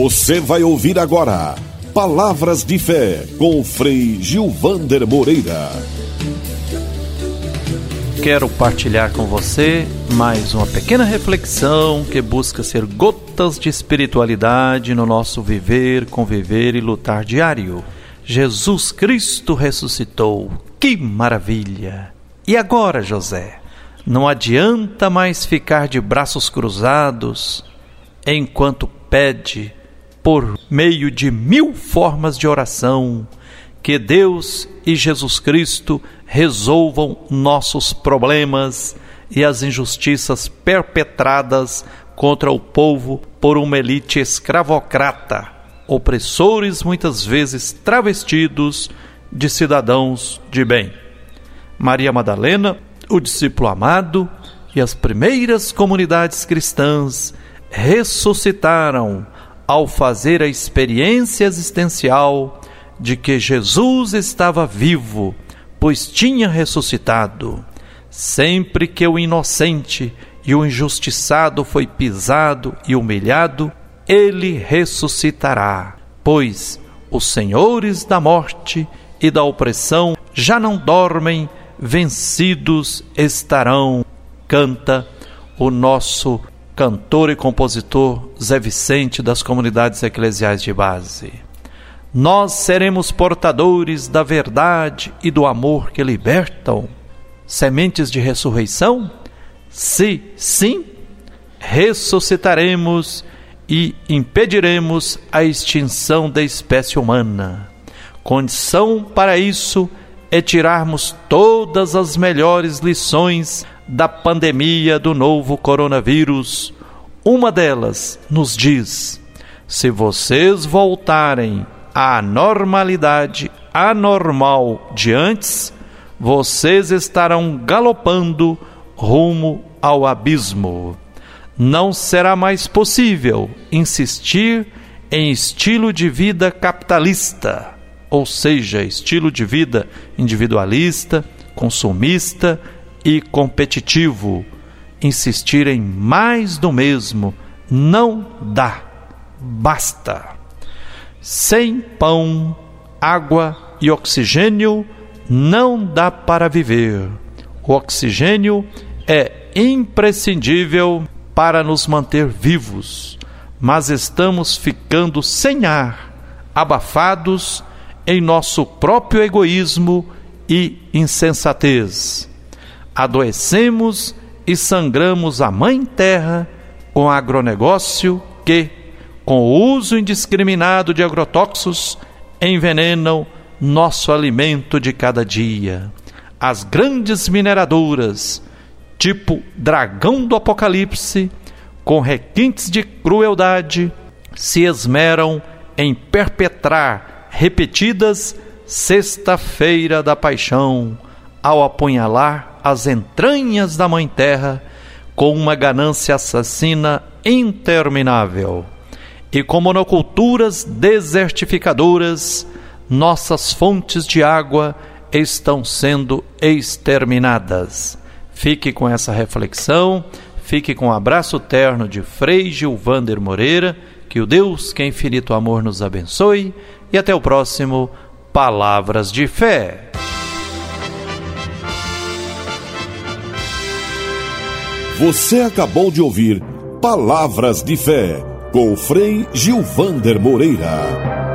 Você vai ouvir agora Palavras de Fé com o Frei Gilvander Moreira. Quero partilhar com você mais uma pequena reflexão que busca ser gotas de espiritualidade no nosso viver, conviver e lutar diário. Jesus Cristo ressuscitou. Que maravilha! E agora, José? Não adianta mais ficar de braços cruzados enquanto pede, por meio de mil formas de oração, que Deus e Jesus Cristo resolvam nossos problemas e as injustiças perpetradas contra o povo por uma elite escravocrata, opressores muitas vezes travestidos de cidadãos de bem. Maria Madalena o discípulo amado e as primeiras comunidades cristãs ressuscitaram ao fazer a experiência existencial de que Jesus estava vivo, pois tinha ressuscitado. Sempre que o inocente e o injustiçado foi pisado e humilhado, ele ressuscitará, pois os senhores da morte e da opressão já não dormem vencidos estarão, canta o nosso cantor e compositor Zé Vicente das comunidades eclesiais de base. Nós seremos portadores da verdade e do amor que libertam, sementes de ressurreição? Se sim, ressuscitaremos e impediremos a extinção da espécie humana. Condição para isso é tirarmos todas as melhores lições da pandemia do novo coronavírus. Uma delas nos diz: se vocês voltarem à normalidade anormal de antes, vocês estarão galopando rumo ao abismo. Não será mais possível insistir em estilo de vida capitalista ou seja, estilo de vida individualista, consumista e competitivo. Insistir em mais do mesmo não dá, basta. Sem pão, água e oxigênio não dá para viver. O oxigênio é imprescindível para nos manter vivos, mas estamos ficando sem ar, abafados em nosso próprio egoísmo e insensatez. Adoecemos e sangramos a Mãe Terra com agronegócio que, com o uso indiscriminado de agrotóxicos, envenenam nosso alimento de cada dia. As grandes mineradoras, tipo dragão do apocalipse, com requintes de crueldade, se esmeram em perpetrar repetidas Sexta-feira da Paixão, ao apunhalar as entranhas da Mãe Terra com uma ganância assassina interminável. E com monoculturas desertificadoras, nossas fontes de água estão sendo exterminadas. Fique com essa reflexão, fique com o um abraço terno de Frei Gilvander Moreira, que o Deus que é infinito amor nos abençoe e até o próximo Palavras de Fé. Você acabou de ouvir Palavras de Fé com o Frei Gilvander Moreira.